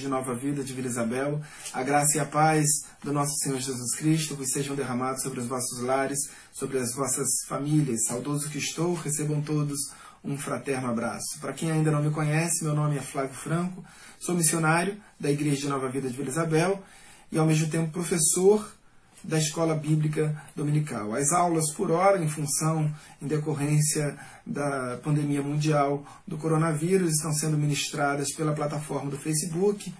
de Nova Vida de Vila Isabel, a graça e a paz do nosso Senhor Jesus Cristo vos sejam derramados sobre os vossos lares, sobre as vossas famílias. Saudoso que estou, recebam todos um fraterno abraço. Para quem ainda não me conhece, meu nome é Flávio Franco, sou missionário da Igreja de Nova Vida de Vila Isabel e, ao mesmo tempo, professor da Escola Bíblica Dominical. As aulas por hora, em função, em decorrência da pandemia mundial do coronavírus, estão sendo ministradas pela plataforma do Facebook,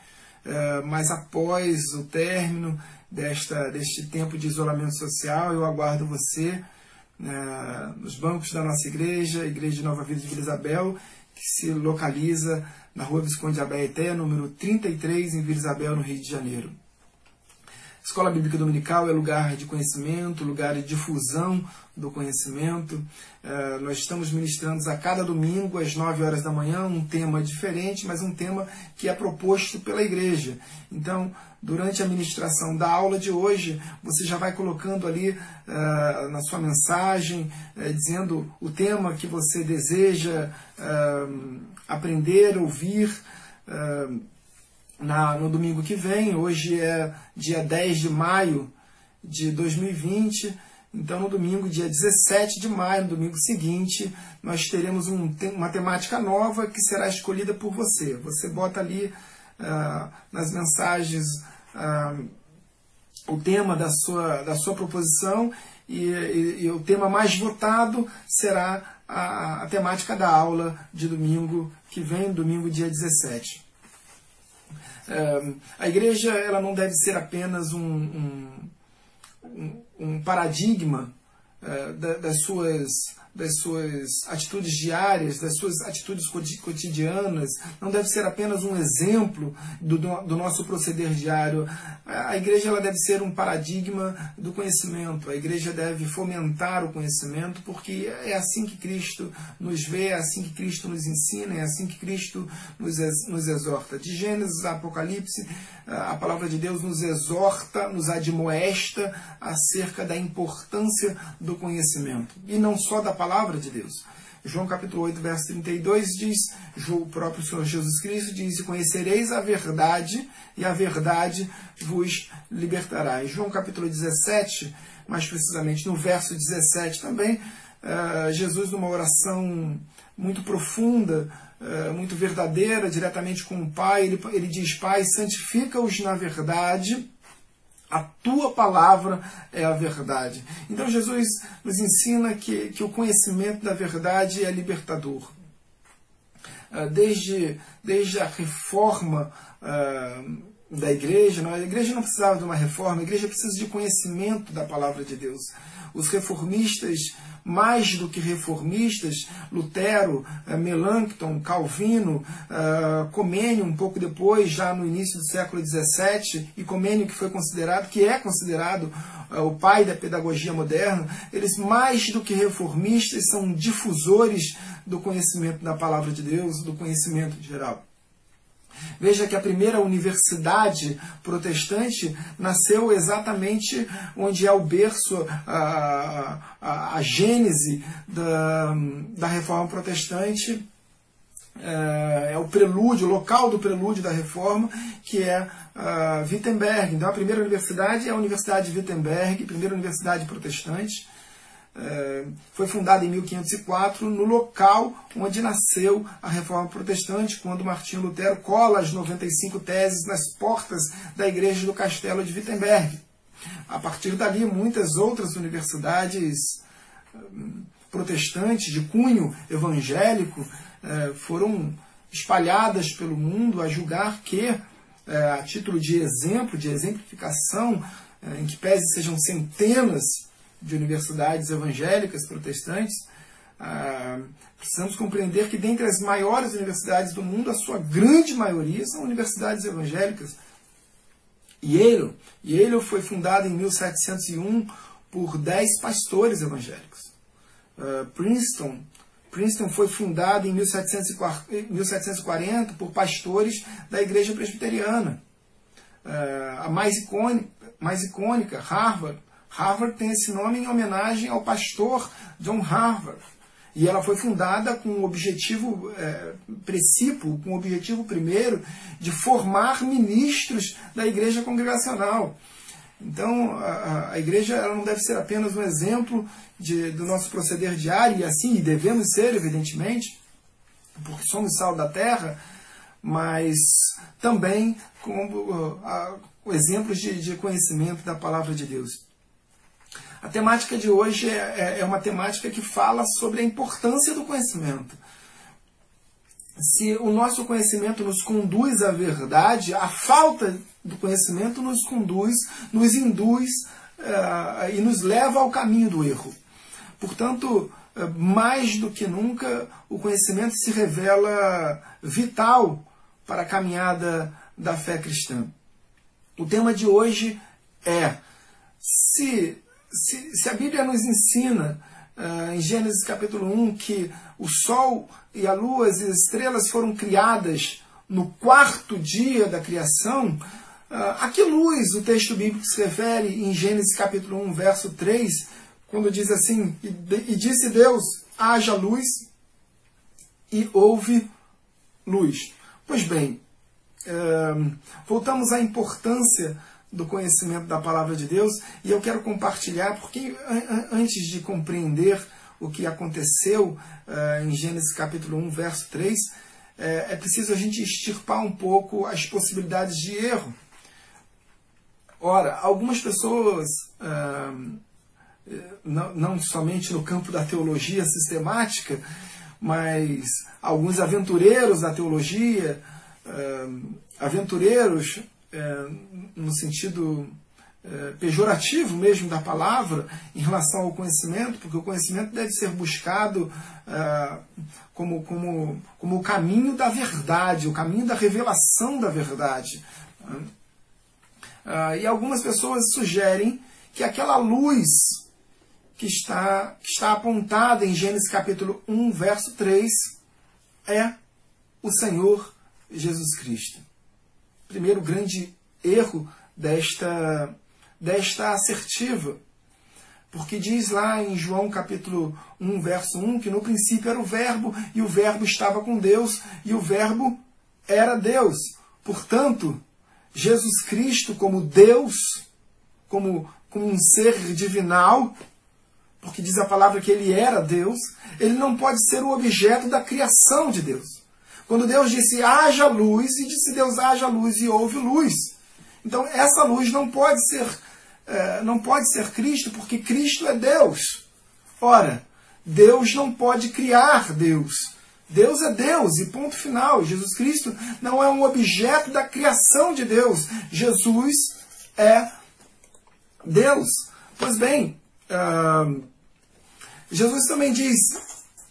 eh, mas após o término desta, deste tempo de isolamento social, eu aguardo você eh, nos bancos da nossa igreja, Igreja de Nova Vida de Vila Isabel, que se localiza na rua Visconde Abaeté, número 33, em Vila Isabel, no Rio de Janeiro. Escola Bíblica Dominical é lugar de conhecimento, lugar de difusão do conhecimento. Uh, nós estamos ministrando a cada domingo, às 9 horas da manhã, um tema diferente, mas um tema que é proposto pela igreja. Então, durante a ministração da aula de hoje, você já vai colocando ali uh, na sua mensagem, uh, dizendo o tema que você deseja aprender, ouvir na, no domingo que vem. Hoje é dia 10 de maio de 2020. Então, no domingo, dia 17 de maio, no domingo seguinte, nós teremos um, uma temática nova que será escolhida por você. Você bota ali uh, nas mensagens uh, o tema da sua, da sua proposição e, e, e o tema mais votado será a, a temática da aula de domingo que vem, domingo, dia 17 a igreja ela não deve ser apenas um, um, um paradigma uh, das suas das suas atitudes diárias, das suas atitudes cotidianas, não deve ser apenas um exemplo do, do nosso proceder diário. A igreja ela deve ser um paradigma do conhecimento, a igreja deve fomentar o conhecimento, porque é assim que Cristo nos vê, é assim que Cristo nos ensina, é assim que Cristo nos, nos exorta. De Gênesis a Apocalipse, a palavra de Deus nos exorta, nos admoesta acerca da importância do conhecimento. E não só da palavra de Deus. João capítulo 8, verso 32 diz, o próprio Senhor Jesus Cristo diz, e conhecereis a verdade, e a verdade vos libertará. João capítulo 17, mais precisamente no verso 17 também, uh, Jesus numa oração muito profunda, uh, muito verdadeira, diretamente com o Pai, ele, ele diz, Pai, santifica-os na verdade, a tua palavra é a verdade. Então Jesus nos ensina que, que o conhecimento da verdade é libertador. Ah, desde, desde a reforma uh, da igreja, a igreja não precisava de uma reforma, a igreja precisa de conhecimento da palavra de Deus. Os reformistas mais do que reformistas, Lutero, eh, Melancton, Calvino, eh, Comênio, um pouco depois, já no início do século XVII, e Comênio que foi considerado, que é considerado eh, o pai da pedagogia moderna, eles mais do que reformistas são difusores do conhecimento da palavra de Deus, do conhecimento geral. Veja que a primeira universidade protestante nasceu exatamente onde é o berço, a, a, a gênese da, da reforma protestante, é, é, o prelúdio, o local do prelúdio da reforma, que é Wittenberg. Então, a primeira universidade é a Universidade de Wittenberg, primeira universidade protestante. É, foi fundada em 1504 no local onde nasceu a Reforma Protestante, quando Martinho Lutero cola as 95 teses nas portas da igreja do Castelo de Wittenberg. A partir dali, muitas outras universidades hum, protestantes de cunho evangélico é, foram espalhadas pelo mundo a julgar que, é, a título de exemplo, de exemplificação, em que pese sejam centenas de universidades evangélicas protestantes, ah, precisamos compreender que dentre as maiores universidades do mundo, a sua grande maioria são universidades evangélicas. Yale, Yale foi fundada em 1701 por dez pastores evangélicos. Uh, Princeton, Princeton foi fundada em 1740 por pastores da igreja presbiteriana. Uh, a mais mais icônica, Harvard, Harvard tem esse nome em homenagem ao pastor John Harvard. E ela foi fundada com o objetivo é, com o objetivo primeiro de formar ministros da igreja congregacional. Então, a, a igreja ela não deve ser apenas um exemplo de, do nosso proceder diário, e assim e devemos ser, evidentemente, porque somos sal da terra, mas também como uh, exemplos de, de conhecimento da palavra de Deus. A temática de hoje é, é, é uma temática que fala sobre a importância do conhecimento. Se o nosso conhecimento nos conduz à verdade, a falta do conhecimento nos conduz, nos induz uh, e nos leva ao caminho do erro. Portanto, uh, mais do que nunca, o conhecimento se revela vital para a caminhada da fé cristã. O tema de hoje é: se se, se a Bíblia nos ensina uh, em Gênesis capítulo 1 que o Sol e a Lua e as estrelas foram criadas no quarto dia da criação, uh, a que luz o texto bíblico se refere em Gênesis capítulo 1, verso 3, quando diz assim: E, e disse Deus, haja luz, e houve luz. Pois bem, uh, voltamos à importância do conhecimento da palavra de Deus e eu quero compartilhar, porque antes de compreender o que aconteceu uh, em Gênesis capítulo 1, verso 3, é, é preciso a gente extirpar um pouco as possibilidades de erro. Ora, algumas pessoas, uh, não, não somente no campo da teologia sistemática, mas alguns aventureiros da teologia, uh, aventureiros é, no sentido é, pejorativo mesmo da palavra em relação ao conhecimento, porque o conhecimento deve ser buscado é, como, como, como o caminho da verdade, o caminho da revelação da verdade. É, e algumas pessoas sugerem que aquela luz que está, que está apontada em Gênesis capítulo 1, verso 3, é o Senhor Jesus Cristo primeiro grande erro desta, desta assertiva. Porque diz lá em João capítulo 1, verso 1, que no princípio era o Verbo, e o Verbo estava com Deus, e o Verbo era Deus. Portanto, Jesus Cristo, como Deus, como, como um ser divinal, porque diz a palavra que ele era Deus, ele não pode ser o objeto da criação de Deus. Quando Deus disse haja luz, e disse Deus haja luz e houve luz. Então essa luz não pode ser, é, não pode ser Cristo, porque Cristo é Deus. Ora, Deus não pode criar Deus. Deus é Deus e ponto final. Jesus Cristo não é um objeto da criação de Deus. Jesus é Deus. Pois bem, uh, Jesus também diz: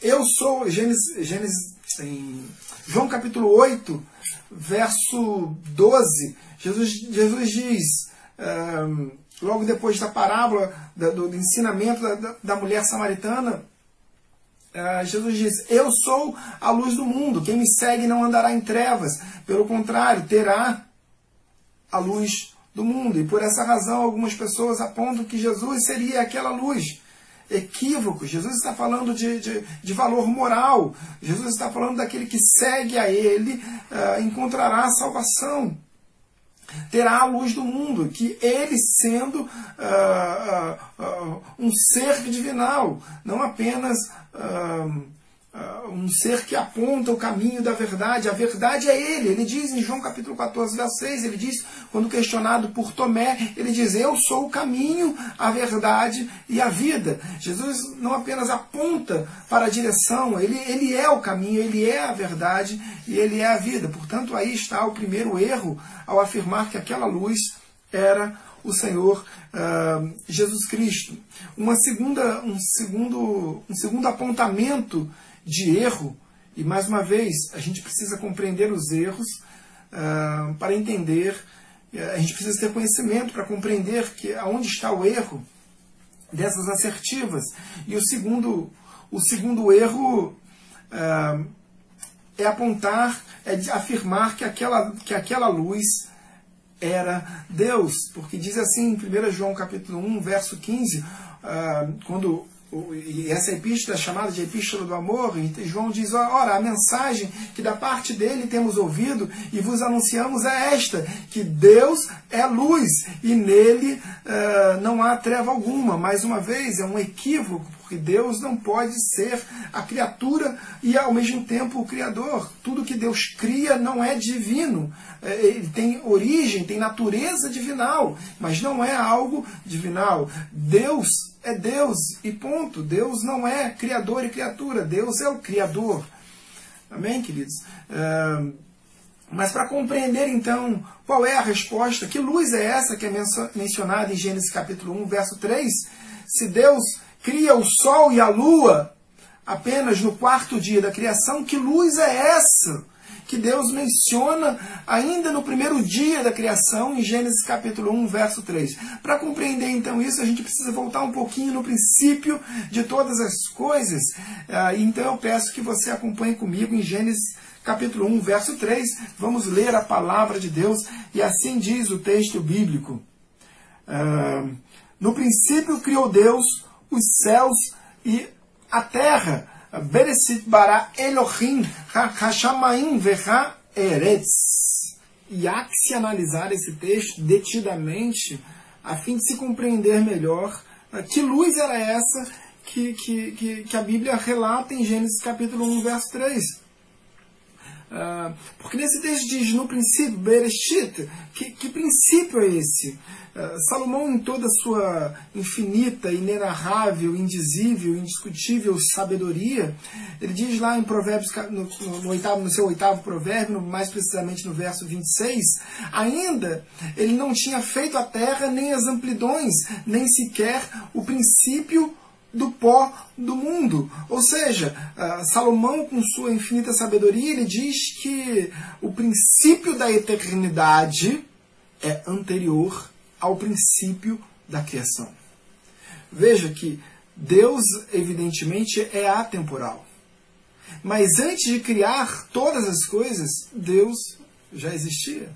Eu sou. Gênesis, Gênesis em João capítulo 8, verso 12, Jesus, Jesus diz, um, logo depois da parábola, do, do, ensinamento da, da mulher samaritana, uh, Jesus diz: Eu sou a luz do mundo, quem me segue não andará em trevas, pelo contrário, terá a luz do mundo. E por essa razão, algumas pessoas apontam que Jesus seria aquela luz equívoco. Jesus está falando de, de, de, valor moral. Jesus está falando daquele que segue a Ele uh, encontrará a salvação. Terá a luz do mundo, que ele sendo uh, uh, um ser divinal, não apenas um ser que aponta o caminho da verdade. A verdade é ele. Ele diz em João capítulo 14, verso 6, ele diz, quando questionado por Tomé, ele diz, eu sou o caminho, a verdade e a vida. Jesus não apenas aponta para a direção, ele, ele é o caminho, ele é a verdade e ele é a vida. Portanto, aí está o primeiro erro ao afirmar que aquela luz era o Senhor uh, Jesus Cristo. Uma segunda, um, segundo, um segundo apontamento de erro, e mais uma vez, a gente precisa compreender os erros uh, para entender, uh, a gente precisa ter conhecimento para compreender que aonde está o erro dessas assertivas. E o segundo, o segundo erro uh, é apontar, é afirmar que aquela, que aquela luz era Deus, porque diz assim em 1 João capítulo 1, verso 15, quando e essa epístola é chamada de Epístola do Amor, e João diz: ora, a mensagem que da parte dele temos ouvido e vos anunciamos é esta: que Deus é luz e nele uh, não há treva alguma. Mais uma vez, é um equívoco, porque Deus não pode ser a criatura e ao mesmo tempo o Criador. Tudo que Deus cria não é divino. É, ele tem origem, tem natureza divinal, mas não é algo divinal. Deus é Deus e ponto. Deus não é criador e criatura, Deus é o criador. Amém, queridos? Uh, mas para compreender então qual é a resposta, que luz é essa que é mencionada em Gênesis capítulo 1, verso 3? Se Deus cria o sol e a lua apenas no quarto dia da criação, que luz é essa? Que Deus menciona ainda no primeiro dia da criação, em Gênesis capítulo 1, verso 3. Para compreender então isso, a gente precisa voltar um pouquinho no princípio de todas as coisas. Ah, então eu peço que você acompanhe comigo em Gênesis capítulo 1, verso 3. Vamos ler a palavra de Deus e assim diz o texto bíblico. Ah, no princípio criou Deus os céus e a terra. Beresit bara Elohim hashamaim veha eretz. E há que se analisar esse texto detidamente a fim de se compreender melhor que luz era essa que, que, que, que a Bíblia relata em Gênesis capítulo 1, verso 3. Uh, porque nesse texto diz, no princípio, Bereshit, que, que princípio é esse? Eh, Salomão, em toda a sua infinita, inenarrável, indizível, indiscutível sabedoria, ele diz lá em Provérbios, no, no, oitavo, no seu oitavo provérbio, mais precisamente no verso 26, ainda ele não tinha feito a terra, nem as amplidões, nem sequer o princípio do pó do mundo. Ou seja, eh, Salomão, com sua infinita sabedoria, ele diz que o princípio da eternidade é anterior ao princípio da criação. Veja que Deus, evidentemente, é atemporal. Mas antes de criar todas as coisas, Deus já existia.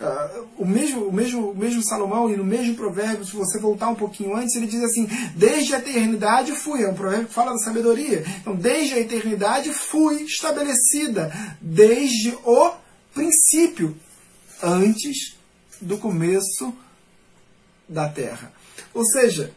Uh, o, mesmo, o, mesmo, o mesmo Salomão, e no mesmo provérbio, se você voltar um pouquinho antes, ele diz assim: Desde a eternidade fui. É um provérbio que fala da sabedoria. Então, desde a eternidade fui estabelecida, desde o princípio, antes do começo da Terra. Ou seja,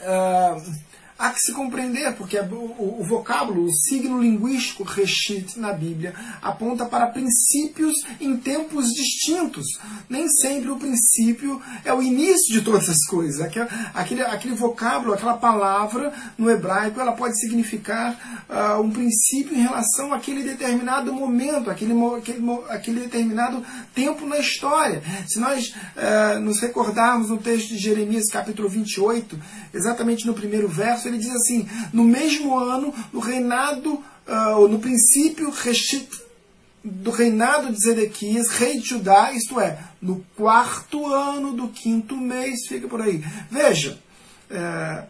uh, há que se compreender, porque o, vocábulo, o signo linguístico reshit na Bíblia aponta para princípios em tempos distintos. Nem sempre o princípio é o início de todas as coisas. Aquele, aquele vocábulo, aquela palavra no hebraico, ela pode significar uh, um princípio em relação àquele determinado momento, aquele, aquele, aquele determinado tempo na história. Se nós uh, nos recordarmos no texto de Jeremias, capítulo 28, exatamente no primeiro verso, ele diz assim: no mesmo ano, no reinado, uh, no princípio do reinado de Zedequias, rei de Judá, isto é, no quarto ano do quinto mês, fica por aí. Veja, é,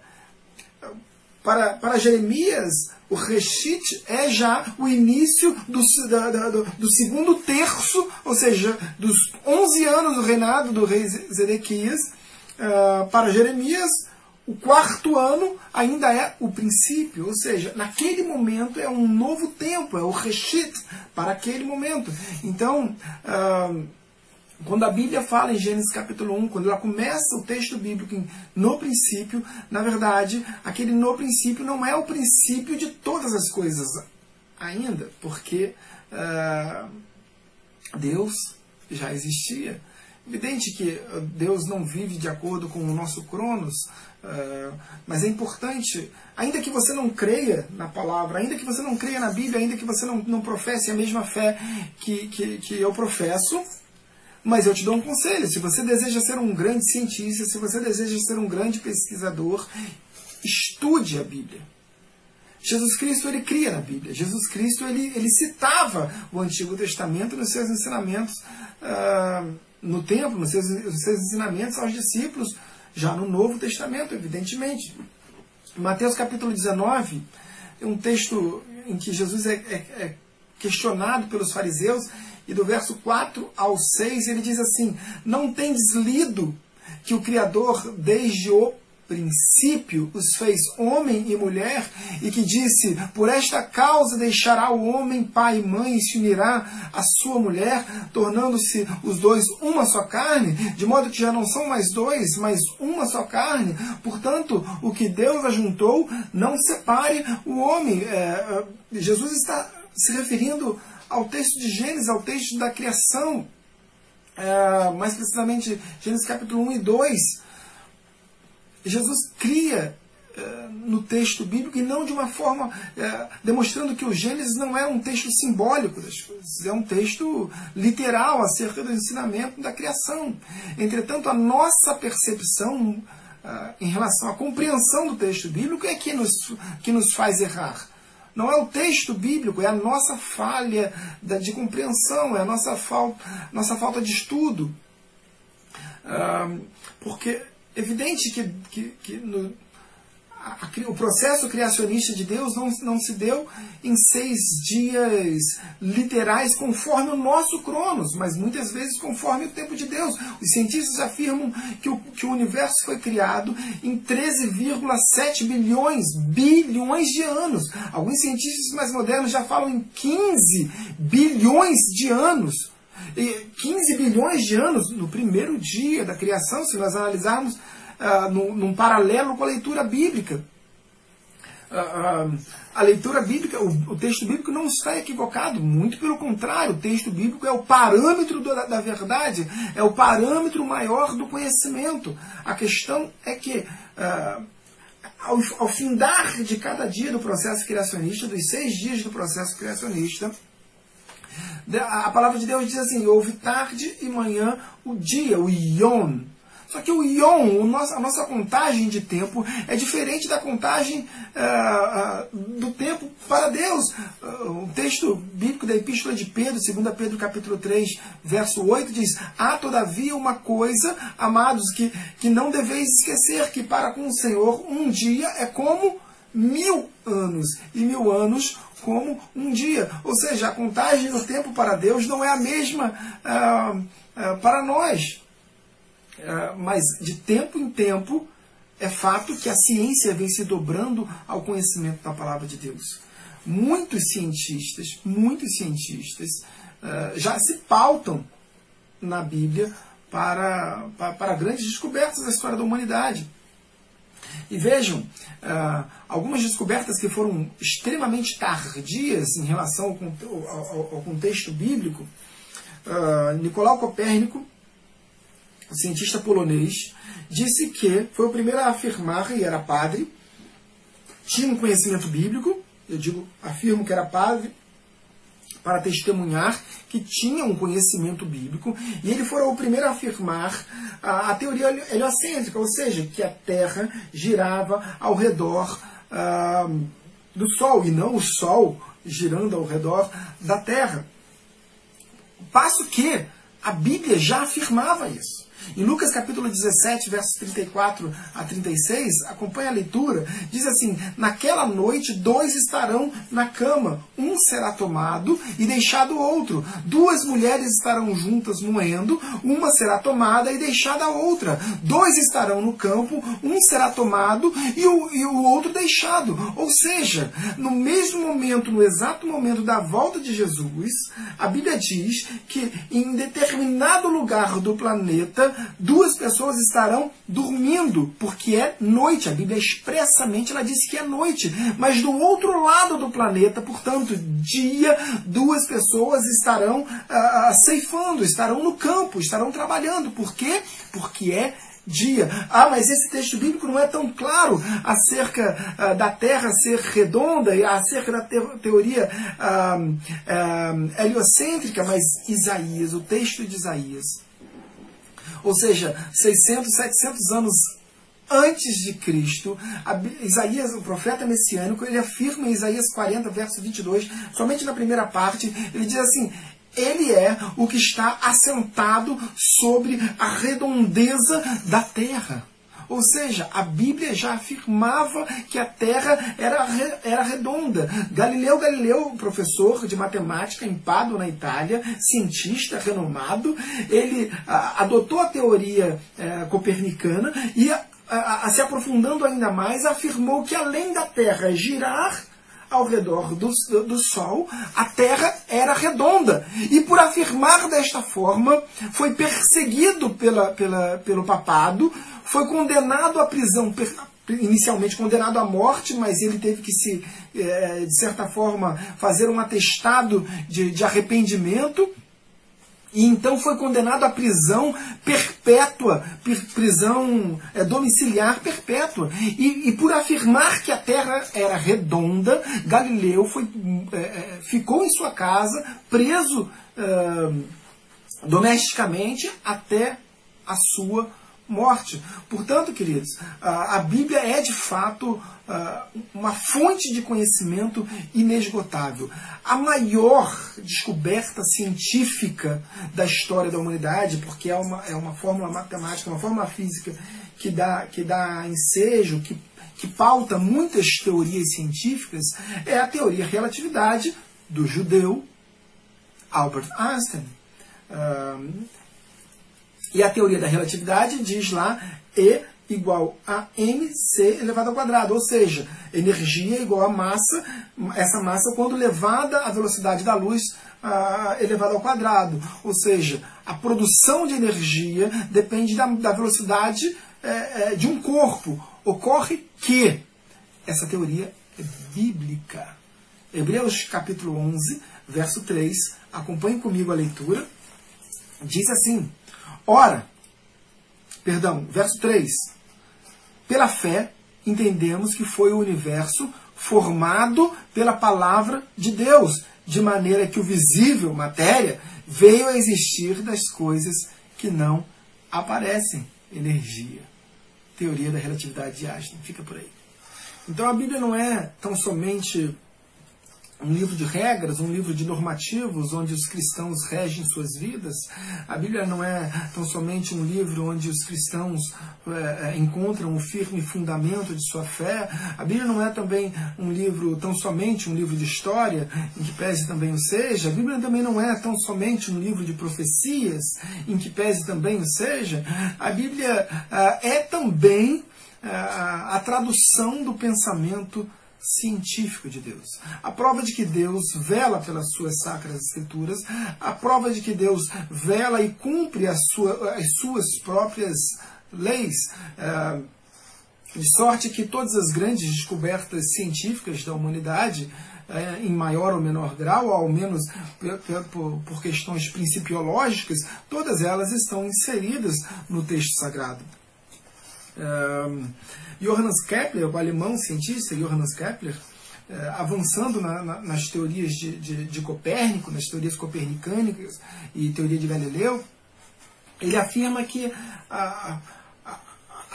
para, para Jeremias, o Reshit é já o início do, da, da, do, do, segundo terço, ou seja, dos 11 anos do reinado do rei Zedequias. Uh, para Jeremias, o quarto ano ainda é o princípio, ou seja, naquele momento é um novo tempo, é o reshit para aquele momento. Então, quando a Bíblia fala em Gênesis capítulo 1, quando ela começa o texto bíblico no princípio, na verdade, aquele no princípio não é o princípio de todas as coisas ainda, porque Deus já existia. Evidente que Deus não vive de acordo com o nosso Cronos, mas é importante, ainda que você não creia na palavra, ainda que você não creia na Bíblia, ainda que você não, não professe a mesma fé que, que, que eu professo, mas eu te dou um conselho: se você deseja ser um grande cientista, se você deseja ser um grande pesquisador, estude a Bíblia. Jesus Cristo ele cria na Bíblia. Jesus Cristo ele, ele citava o Antigo Testamento nos seus ensinamentos uh, no templo, nos seus, nos seus ensinamentos aos discípulos já no Novo Testamento, evidentemente. Mateus capítulo 19, é um texto em que Jesus é, é, é questionado pelos fariseus, e do verso 4 ao 6 ele diz assim: Não tendes lido que o Criador, desde o princípio os fez homem e mulher, e que disse: Por esta causa deixará o homem pai e mãe e se unirá à sua mulher, tornando-se os dois uma só carne, de modo que já não são mais dois, mas uma só carne. Portanto, o que Deus ajuntou, não separe o homem. É, Jesus está se referindo ao texto de Gênesis, ao texto da criação, é, mais precisamente Gênesis capítulo 1 e 2 Jesus cria eh, no texto bíblico e não de uma forma é, demonstrando que o Gênesis não é um texto simbólico das coisas, é um texto literal acerca do ensinamento da criação. Entretanto, a nossa percepção uh, em relação à compreensão do texto bíblico é que nos, que nos faz errar. Não é o texto bíblico, é a nossa falha de compreensão, é a nossa falta, nossa falta de estudo. Uh, porque evidente que, que, que no, a, a, o processo criacionista de Deus não, não se deu em seis dias literais conforme o nosso Cronos, mas muitas vezes conforme o tempo de Deus. Os cientistas afirmam que o, que o universo foi criado em 13,7 bilhões, bilhões de anos. Alguns cientistas mais modernos já falam em 15 bilhões de anos. 15 bilhões de anos no primeiro dia da criação, se nós analisarmos uh, num, num, paralelo com a leitura bíblica. Uh, uh, a leitura bíblica, o, o, texto bíblico não está equivocado, muito pelo contrário, o texto bíblico é o parâmetro da, da verdade, é o parâmetro maior do conhecimento. A questão é que ao, ao findar de cada dia do processo criacionista, dos seis dias do processo criacionista, a palavra de Deus diz assim: houve tarde e manhã o dia, o Ion. Só que o Ion, a nossa contagem de tempo, é diferente da contagem uh, uh, do tempo para Deus. Uh, o texto bíblico da Epístola de Pedro, 2 Pedro capítulo 3, verso 8, diz: Há todavia uma coisa, amados, que, que não deveis esquecer, que para com o Senhor um dia é como mil anos, e mil anos como um dia. Ou seja, a contagem do tempo para Deus não é a mesma uh, uh, para nós. Uh, mas de tempo em tempo, é fato que a ciência vem se dobrando ao conhecimento da palavra de Deus. Muitos cientistas, muitos cientistas já se pautam na Bíblia para, para, para grandes descobertas da história da humanidade. E vejam, uh, algumas descobertas que foram extremamente tardias em relação ao, contexto bíblico. Uh, Nicolau Copérnico, cientista polonês, disse que foi o primeiro a afirmar, e era padre, tinha um conhecimento bíblico, eu digo, afirmo que era padre, para testemunhar que tinha um conhecimento bíblico, e ele foi o primeiro a afirmar a, a teoria heliocêntrica, ou seja, que a Terra girava ao redor ah, do Sol, e não o Sol girando ao redor da Terra. Passo que a Bíblia já afirmava isso. Em Lucas capítulo 17, versos 34 a 36, acompanha a leitura, diz assim: Naquela noite dois estarão na cama, um será tomado e deixado o outro. Duas mulheres estarão juntas moendo, uma será tomada e deixada a outra. Dois estarão no campo, um será tomado e o, e o outro deixado. Ou seja, no mesmo momento, no exato momento da volta de Jesus, a Bíblia diz que em determinado lugar do planeta duas pessoas estarão dormindo, porque é noite. A Bíblia expressamente ela diz que é noite. Mas do outro lado do planeta, portanto, dia, duas pessoas estarão ah, ah, ceifando, estarão no campo, estarão trabalhando. Por quê? Porque é dia. Ah, mas esse texto bíblico não é tão claro acerca ah, da Terra ser redonda e acerca da te teoria heliocêntrica, mas Isaías, o texto de Isaías, ou seja, 600, 700 anos antes de Cristo, Isaías, o profeta messiânico, ele afirma em Isaías 40, verso 22, somente na primeira parte, ele diz assim: ele é o que está assentado sobre a redondeza da terra. Ou seja, a Bíblia já afirmava que a Terra era, era redonda. Galileu Galileu, professor de matemática em na Itália, cientista renomado, ele a, adotou a teoria é, copernicana e a, se aprofundando ainda mais, afirmou que além da Terra girar ao redor do, do Sol, a Terra era redonda. E por afirmar desta forma, foi perseguido pela, pela, pelo papado, foi condenado à prisão, inicialmente condenado à morte, mas ele teve que se, é, de certa forma, fazer um atestado de, de arrependimento e então foi condenado à prisão perpétua, prisão é, domiciliar perpétua. E, e, por afirmar que a terra era redonda, Galileu foi, é, ficou em sua casa, preso é, domesticamente até a sua morte. Portanto, queridos, a Bíblia é de fato uma fonte de conhecimento inesgotável. A maior descoberta científica da história da humanidade, porque é uma, é uma fórmula matemática, uma fórmula física que dá, que dá ensejo, que, que pauta muitas teorias científicas, é a teoria relatividade do judeu Albert Einstein. E a teoria da relatividade diz lá E igual a mc elevado ao quadrado, ou seja, energia igual a massa, essa massa quando levada à velocidade da luz uh, elevada ao quadrado, ou seja, a produção de energia depende da, da velocidade é, é, de um corpo. Ocorre que essa teoria é bíblica. Hebreus capítulo 11, verso 3, acompanhe comigo a leitura, diz assim, Ora, perdão, verso 3. Pela fé, entendemos que foi o universo formado pela palavra de Deus, de maneira que o visível, matéria, veio a existir das coisas que não aparecem. Energia. Teoria da relatividade de Einstein. Fica por aí. Então a Bíblia não é tão somente um livro de regras, um livro de normativos onde os cristãos regem suas vidas. A Bíblia não é tão somente um livro onde os cristãos é, encontram o firme fundamento de sua fé. A Bíblia não é também um livro tão somente um livro de história, em que pese também o seja. A Bíblia também não é tão somente um livro de profecias, em que pese também o seja. A Bíblia é também a tradução do pensamento científico de Deus. A prova de que Deus vela pelas suas sacras escrituras, a prova de que Deus vela e cumpre as, sua, as suas próprias leis. É, de sorte que todas as grandes descobertas científicas da humanidade, é, em maior ou menor grau, ao menos por, por questões principiológicas, todas elas estão inseridas no texto sagrado. É, Johannes Kepler, o alemão cientista Johannes Kepler, eh, avançando na, na, nas teorias de, de, de, Copérnico, nas teorias copernicânicas e teoria de Galileu, ele afirma que a,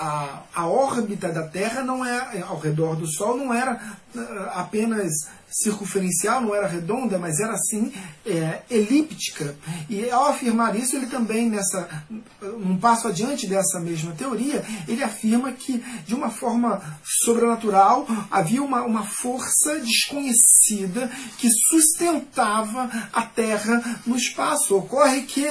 a, a, órbita da Terra não é ao redor do Sol não era eh, apenas circunferencial, não era redonda, mas era assim é, elíptica. E ao afirmar isso, ele também, nessa, um passo adiante dessa mesma teoria, ele afirma que, de uma forma sobrenatural, havia uma, uma força desconhecida que sustentava a Terra no espaço. Ocorre que,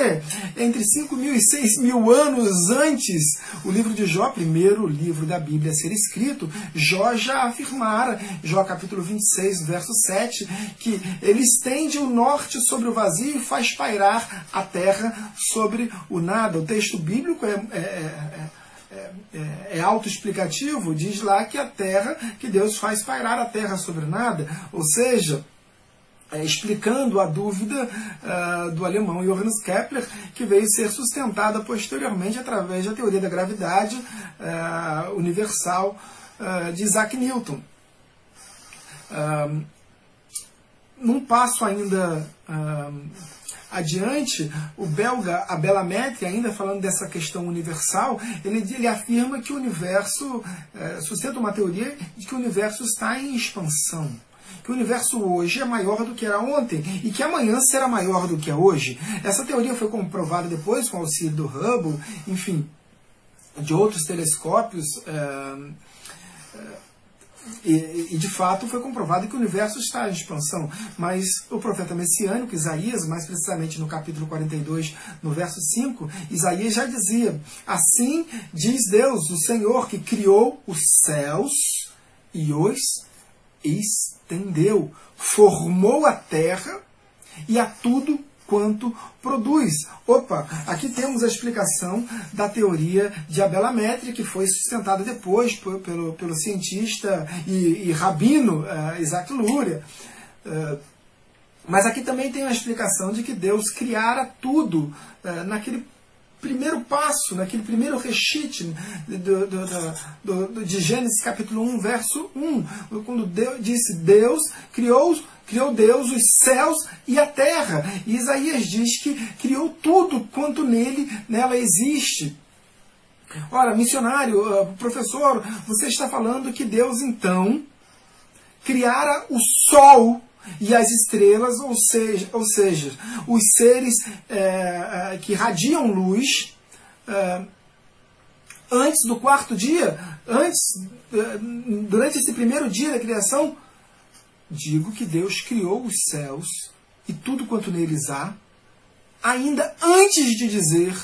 entre 5 mil e 6 mil anos antes, o livro de Jó, primeiro livro da Bíblia a ser escrito, Jó já afirmara, Jó capítulo 26, verso 7, que ele estende o norte sobre o vazio e faz pairar a terra sobre o nada. O texto bíblico é, é, é é, é autoexplicativo, diz lá que a terra, que Deus faz pairar a terra sobre nada, ou seja, é, explicando a dúvida uh, do alemão Johannes Kepler, que veio ser sustentada posteriormente através da teoria da gravidade uh, universal uh, de Isaac Newton num passo ainda adiante, o belga Abelametri, ainda falando dessa questão universal, ele, ele afirma que o universo, sustenta uma teoria de que o universo está em expansão. Que o universo hoje é maior do que era ontem e que amanhã será maior do que é hoje. Essa teoria foi comprovada depois com o auxílio do Hubble, enfim, de outros telescópios. É, e, e, de fato foi comprovado que o universo está em expansão. Mas o profeta messiânico, Isaías, mais precisamente no capítulo 42, no verso 5, Isaías já dizia: Assim diz Deus, o Senhor, que criou os céus e os estendeu, formou a terra e a tudo quanto produz. Opa, aqui temos a explicação da teoria de Abelametri, que foi sustentada depois pelo, pelo cientista e, e rabino uh, Isaac Luria. Uh, mas aqui também tem a explicação de que Deus criara tudo uh, naquele primeiro passo, naquele primeiro reshit do, do, do, de Gênesis capítulo 1, verso 1, quando Deus, disse Deus criou criou Deus os céus e a terra. E Isaías diz que criou tudo quanto nele, nela existe. Ora, missionário, ah, professor, você está falando que Deus então criara o sol e as estrelas, ou seja, ou seja os seres é, que radiam luz, é, antes do quarto dia, antes, durante esse primeiro dia da criação, digo que Deus criou os céus e tudo quanto neles há, ainda antes de dizer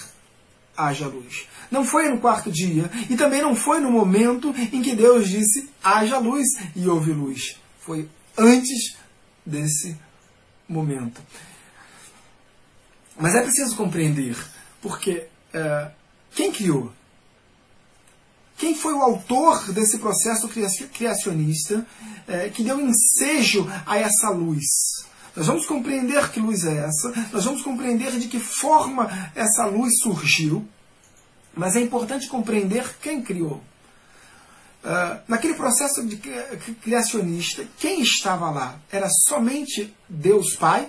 haja luz. Não foi no quarto dia e também não foi no momento em que Deus disse haja luz e houve luz. Foi antes desse momento. Mas é preciso compreender, porque é, quem criou? Quem foi o autor desse processo criacionista é, que deu ensejo a essa luz? Nós vamos compreender que luz é essa, nós vamos compreender de que forma essa luz surgiu, mas é importante compreender quem criou. Uh, naquele processo de criacionista, quem estava lá? Era somente Deus Pai?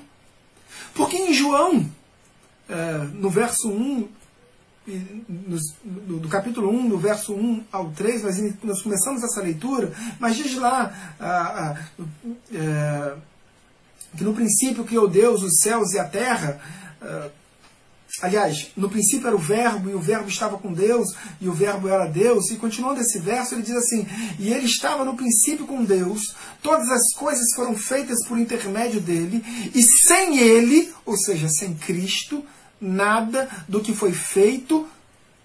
Porque em João, uh, no verso 1, no, do capítulo 1, no verso 1 ao 3, nós, nós começamos essa leitura, mas diz lá ah, ah, é, que no princípio criou Deus os céus e a terra. Aliás, no princípio era o Verbo, e o Verbo estava com Deus, e o Verbo era Deus. E continuando esse verso, ele diz assim: E ele estava no princípio com Deus, todas as coisas foram feitas por intermédio dele, e sem ele, ou seja, sem Cristo, nada do que foi feito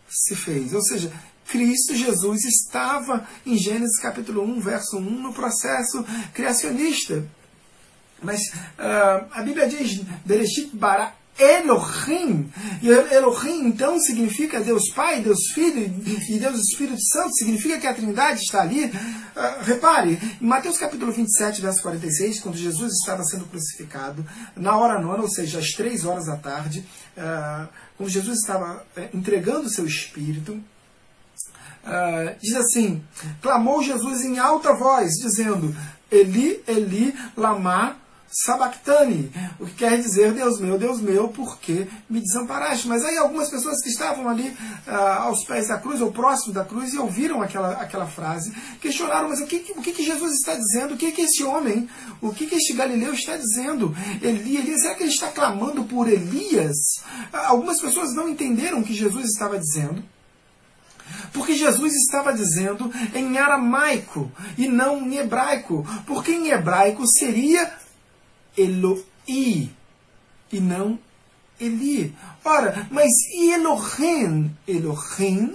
se fez. Ou seja, Cristo Jesus estava em Gênesis capítulo 1, verso 1, no processo criacionista. Mas uh, a Bíblia diz, Bereshit bara Elohim. E Elohim, então, significa Deus Pai, Deus Filho e Deus Espírito Santo. Significa que a Trindade está ali. Uh, repare, em Mateus capítulo 27, verso 46, quando Jesus estava sendo crucificado, na hora nona, ou seja, às três horas da tarde, uh, quando Jesus estava uh, entregando o seu Espírito, uh, diz assim, clamou Jesus em alta voz, dizendo, Eli, Eli, lama sabactani, o que quer dizer, Deus meu, Deus meu, por que me desamparaste? Mas aí algumas pessoas que estavam ali ah, aos pés da cruz, ou próximo da cruz, e ouviram aquela, aquela frase, questionaram, mas o que, o que, Jesus está dizendo? O que, que esse homem, o que, que este Galileu está dizendo? Eli, Elias, será que ele está clamando por Elias? Ah, algumas pessoas não entenderam o que Jesus estava dizendo. Porque Jesus estava dizendo em aramaico e não em hebraico. Porque em hebraico seria Eloi e não Eli. Ora, mas e Elohim? Elohim,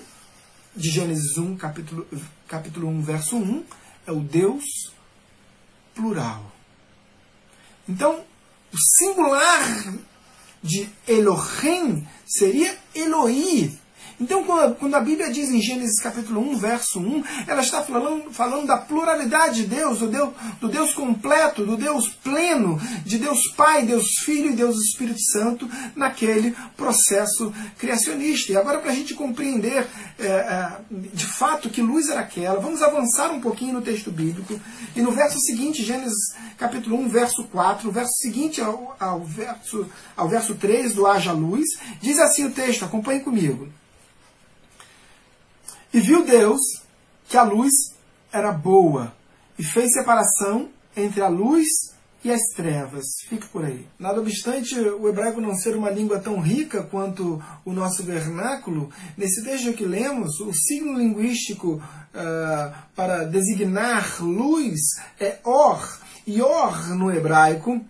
de Gênesis 1, capítulo, capítulo 1, verso 1, é o Deus plural. Então, o singular de Elohim seria Eloi. Então, quando a Bíblia diz em Gênesis capítulo 1, verso 1, ela está falando, falando da pluralidade de Deus, do, Deus, do Deus completo, do Deus pleno, de Deus Pai, Deus Filho e Deus Espírito Santo naquele processo criacionista. E agora, para a gente compreender é, é, de fato que luz era aquela, vamos avançar um pouquinho no texto bíblico. E no verso seguinte, Gênesis capítulo 1, verso 4, o verso seguinte ao, ao, verso, ao verso 3 do Haja Luz, diz assim o texto, acompanhe comigo. E viu Deus que a luz era boa, e fez separação entre a luz e as trevas. Fique por aí. Nada obstante o hebraico não ser uma língua tão rica quanto o nosso vernáculo, nesse texto que lemos, o signo linguístico uh, para designar luz é or. E or no hebraico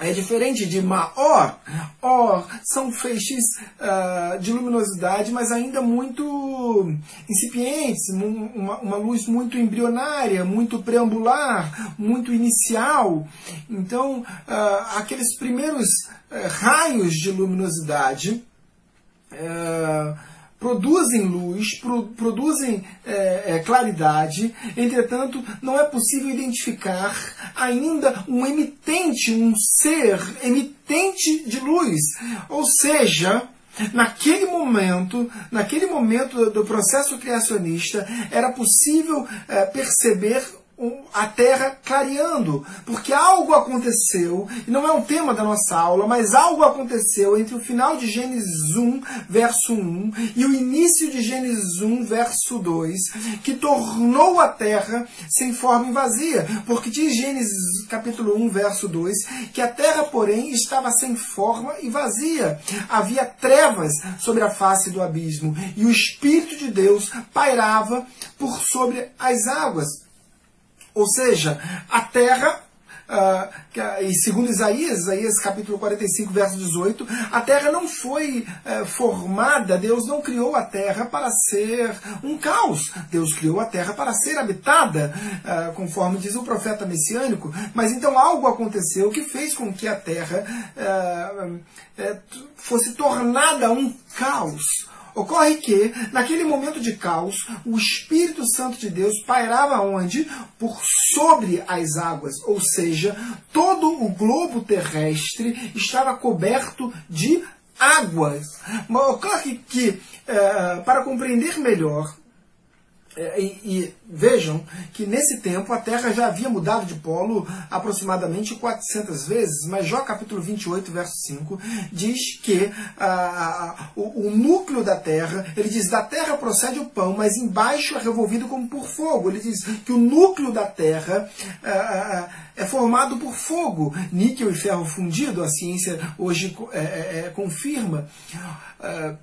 é diferente de Maor. Or são feixes uh, de luminosidade, mas ainda muito incipientes, uma, uma, luz muito embrionária, muito preambular, muito inicial. Então, uh, aqueles primeiros uh, raios de luminosidade produzem luz, pro, produzem é, é, claridade, entretanto, não é possível identificar ainda um emitente, um ser emitente de luz. Ou seja, Naquele momento, naquele momento do processo criacionista, era possível é, perceber a terra clareando, porque algo aconteceu, e não é um tema da nossa aula, mas algo aconteceu entre o final de Gênesis 1, verso 1, e o início de Gênesis 1, verso 2, que tornou a terra sem forma e vazia, porque diz Gênesis capítulo 1, verso 2, que a terra, porém, estava sem forma e vazia. Havia trevas sobre a face do abismo, e o Espírito de Deus pairava por sobre as águas. Ou seja, a terra Uh, e segundo Isaías, Isaías capítulo 45, verso 18, a terra não foi uh, formada, Deus não criou a terra para ser um caos. Deus criou a terra para ser habitada, uh, conforme diz o profeta messiânico. Mas então algo aconteceu que fez com que a terra eh, fosse tornada um caos. Ocorre que, naquele momento de caos, o Espírito Santo de Deus pairava onde? Por sobre as águas, ou seja, todo o globo terrestre estava coberto de águas. Ocorre que, é, para compreender melhor e, e, vejam que nesse tempo a Terra já havia mudado de polo aproximadamente 400 vezes, mas Jó capítulo 28, verso 5, diz que ah, o, o, núcleo da Terra, ele diz, da Terra procede o pão, mas embaixo é revolvido como por fogo. Ele diz que o núcleo da Terra ah, é formado por fogo, níquel e ferro fundido, a ciência hoje é, é, é confirma. Ah,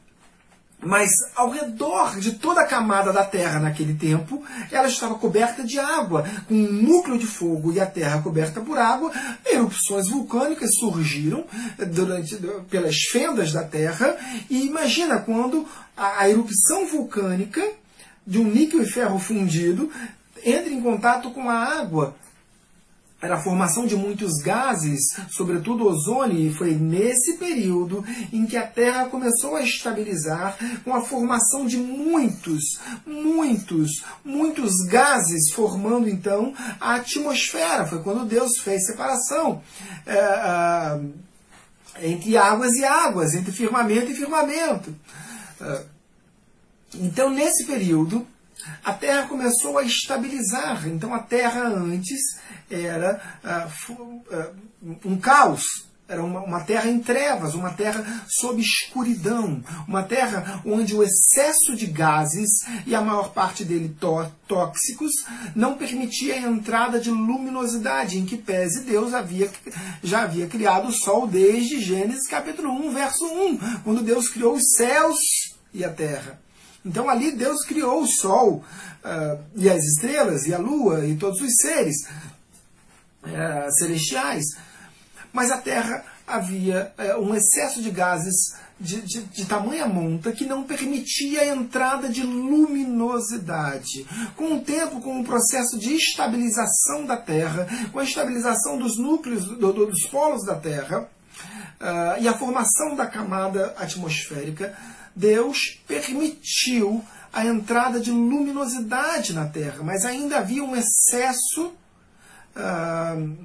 mas ao redor de toda a camada da Terra naquele tempo, ela estava coberta de água, com um núcleo de fogo e a Terra coberta por água. Erupções vulcânicas surgiram durante, pelas fendas da Terra. E imagina quando a, a erupção vulcânica de um níquel e ferro fundido entra em contato com a água era a formação de muitos gases, sobretudo ozônio, e foi nesse período em que a Terra começou a estabilizar com a formação de muitos, muitos, muitos gases, formando então a atmosfera. Foi quando Deus fez separação é, é, entre águas e águas, entre firmamento e firmamento. É, então, nesse período, a Terra começou a estabilizar. Então, a Terra antes era uh, um caos. Era uma, uma, terra em trevas, uma terra sob escuridão, uma terra onde o excesso de gases, e a maior parte dele tóxicos, não permitia a entrada de luminosidade, em que pese Deus havia, já havia criado o sol desde Gênesis capítulo 1, verso 1, quando Deus criou os céus e a terra. Então ali Deus criou o sol uh, e as estrelas e a lua e todos os seres uh, celestiais. Mas a Terra havia uh, um excesso de gases de, de, de, tamanha monta que não permitia a entrada de luminosidade. Com o tempo, com o processo de estabilização da Terra, com a estabilização dos núcleos, do, do, dos polos da Terra uh, e a formação da camada atmosférica, Deus permitiu a entrada de luminosidade na Terra, mas ainda havia um excesso uh,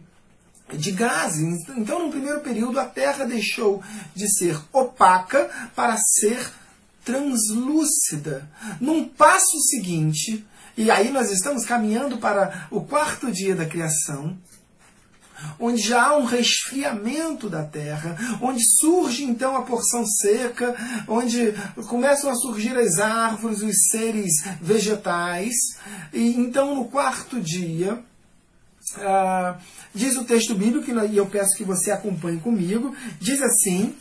de gases. Então, no primeiro período, a Terra deixou de ser opaca para ser translúcida. Num passo seguinte, e aí nós estamos caminhando para o quarto dia da criação, onde já há um resfriamento da terra, onde surge então a porção seca, onde começam a surgir as árvores, os seres vegetais, e então no quarto dia. Ah, diz o texto bíblico, e eu peço que você acompanhe comigo, diz assim,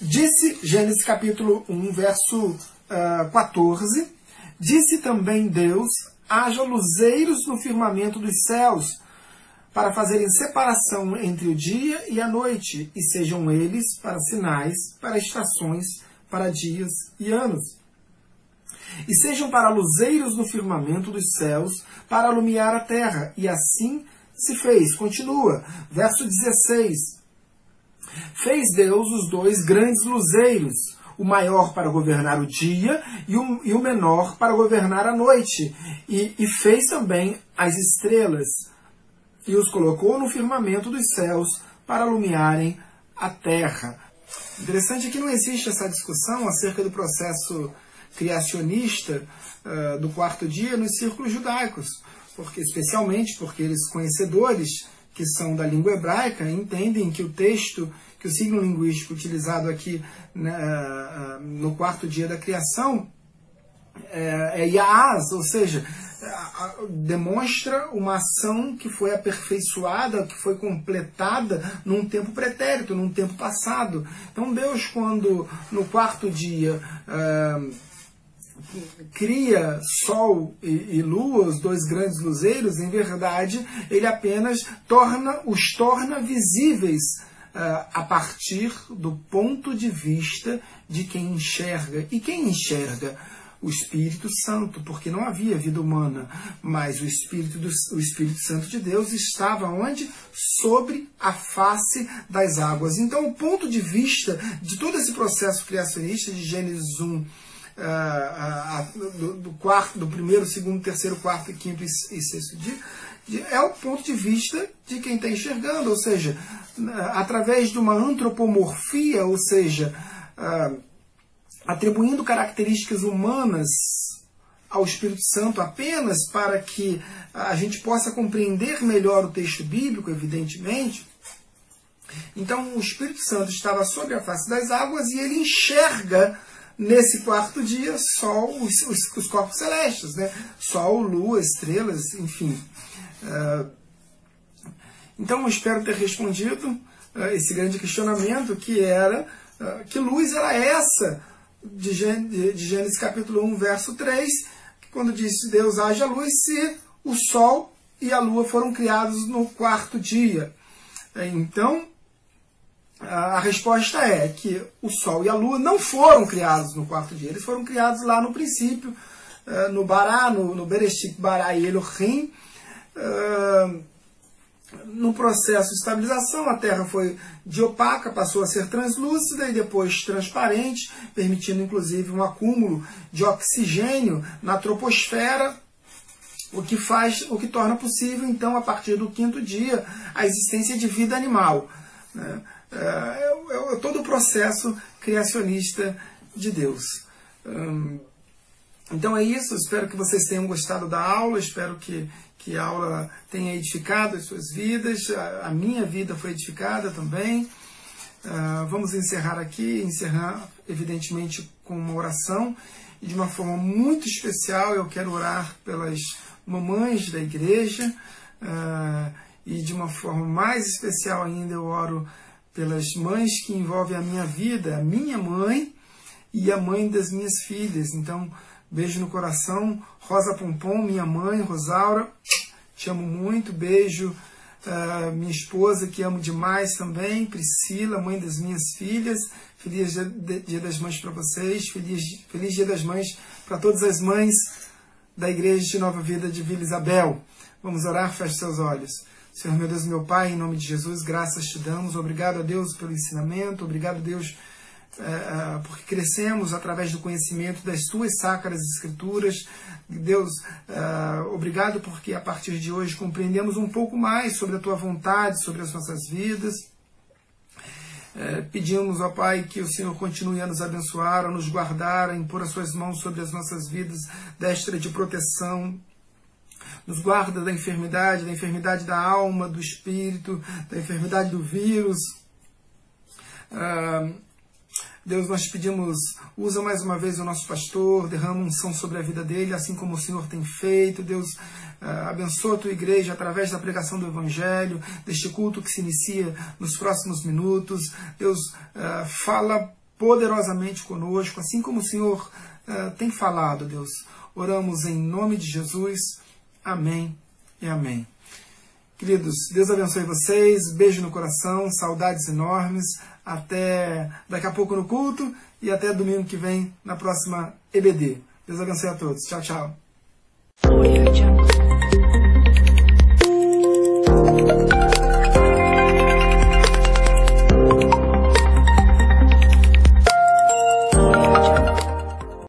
disse Gênesis capítulo 1, verso uh, 14, disse também Deus, haja luzeiros no firmamento dos céus, para fazerem separação entre o dia e a noite, e sejam eles para sinais, para estações, para dias e anos. E sejam para luzeiros no firmamento dos céus, para alumiar a terra. E assim se fez. Continua, verso 16. Fez Deus os dois grandes luzeiros, o maior para governar o dia e o, e o menor para governar a noite. E, e fez também as estrelas e os colocou no firmamento dos céus para alumiarem a terra. Interessante é que não existe essa discussão acerca do processo criacionista uh, do quarto dia nos círculos judaicos, porque especialmente porque eles conhecedores que são da língua hebraica entendem que o texto, que o signo linguístico utilizado aqui né, uh, no quarto dia da criação é, é ou seja, demonstra uma ação que foi aperfeiçoada, que foi completada num tempo pretérito, num tempo passado. Então Deus, quando no quarto dia uh, cria Sol e, e, Lua, os dois grandes luzeiros, em verdade, ele apenas torna, os torna visíveis uh, a partir do ponto de vista de quem enxerga. E quem enxerga? O Espírito Santo, porque não havia vida humana, mas o Espírito, do, o Espírito Santo de Deus estava onde? Sobre a face das águas. Então, o ponto de vista de todo esse processo criacionista de Gênesis 1, uh, uh, do, do, quarto, do primeiro, segundo, terceiro, quarto, quinto e, e sexto dia, é o ponto de vista de quem está enxergando, ou seja, através de uma antropomorfia, ou seja, uh, atribuindo características humanas ao Espírito Santo apenas para que a gente possa compreender melhor o texto bíblico, evidentemente. Então, o Espírito Santo estava sobre a face das águas e ele enxerga nesse quarto dia Sol, os, os, os corpos celestes, né? Sol, Lua, estrelas, enfim. Uh, então, eu espero ter respondido uh, esse grande questionamento que era uh, que luz era essa de Gênesis capítulo 1, verso 3, que quando disse Deus haja luz, se o sol e a lua foram criados no quarto dia. Então, a resposta é que o sol e a lua não foram criados no quarto dia, eles foram criados lá no princípio, eh, no Bará, no, no Bereshit Bará e Elohim, eh, no processo de estabilização, a Terra foi de opaca, passou a ser translúcida e depois transparente, permitindo inclusive um acúmulo de oxigênio na troposfera, o que faz, o que torna possível então a partir do quinto dia a existência de vida animal. Né? É, é, é, todo o processo criacionista de Deus. Hum, então é isso, espero que vocês tenham gostado da aula, espero que, que a aula tenha edificado as suas vidas, a, a minha vida foi edificada também. Uh, vamos encerrar aqui, encerrar evidentemente com uma oração e de uma forma muito especial eu quero orar pelas mamães da igreja uh, e de uma forma mais especial ainda eu oro pelas mães que envolvem a minha vida, a minha mãe e a mãe das minhas filhas. Então, Beijo no coração. Rosa Pompom, minha mãe, Rosaura, te amo muito. Beijo, uh, minha esposa, que amo demais também. Priscila, mãe das minhas filhas. Feliz Dia das Mães para vocês. Feliz, feliz Dia das Mães para todas as mães da Igreja de Nova Vida de Vila Isabel. Vamos orar, feche seus olhos. Senhor meu Deus, meu Pai, em nome de Jesus, graças te damos. Obrigado a Deus pelo ensinamento. Obrigado, Deus, porque crescemos através do conhecimento das tuas sacras escrituras. Deus, é, obrigado porque a partir de hoje compreendemos um pouco mais sobre a tua vontade, sobre as nossas vidas. pedimos, ó Pai, que o Senhor continue a nos abençoar, a nos guardar, a impor as suas mãos sobre as nossas vidas, destra de proteção, nos guarda da enfermidade, da enfermidade da alma, do espírito, da enfermidade do vírus. Deus, nós pedimos, usa mais uma vez o nosso pastor, derrama unção sobre a vida dele, assim como o Senhor tem feito. Deus, uh, abençoa a tua igreja através da pregação do Evangelho, deste culto que se inicia nos próximos minutos. Deus, uh, fala poderosamente conosco, assim como o Senhor uh, tem falado, Deus. Oramos em nome de Jesus. Amém e amém. Queridos, Deus abençoe vocês, beijo no coração, saudades enormes. Até daqui a pouco no culto e até domingo que vem na próxima EBD. Deus abençoe a todos. Tchau, tchau.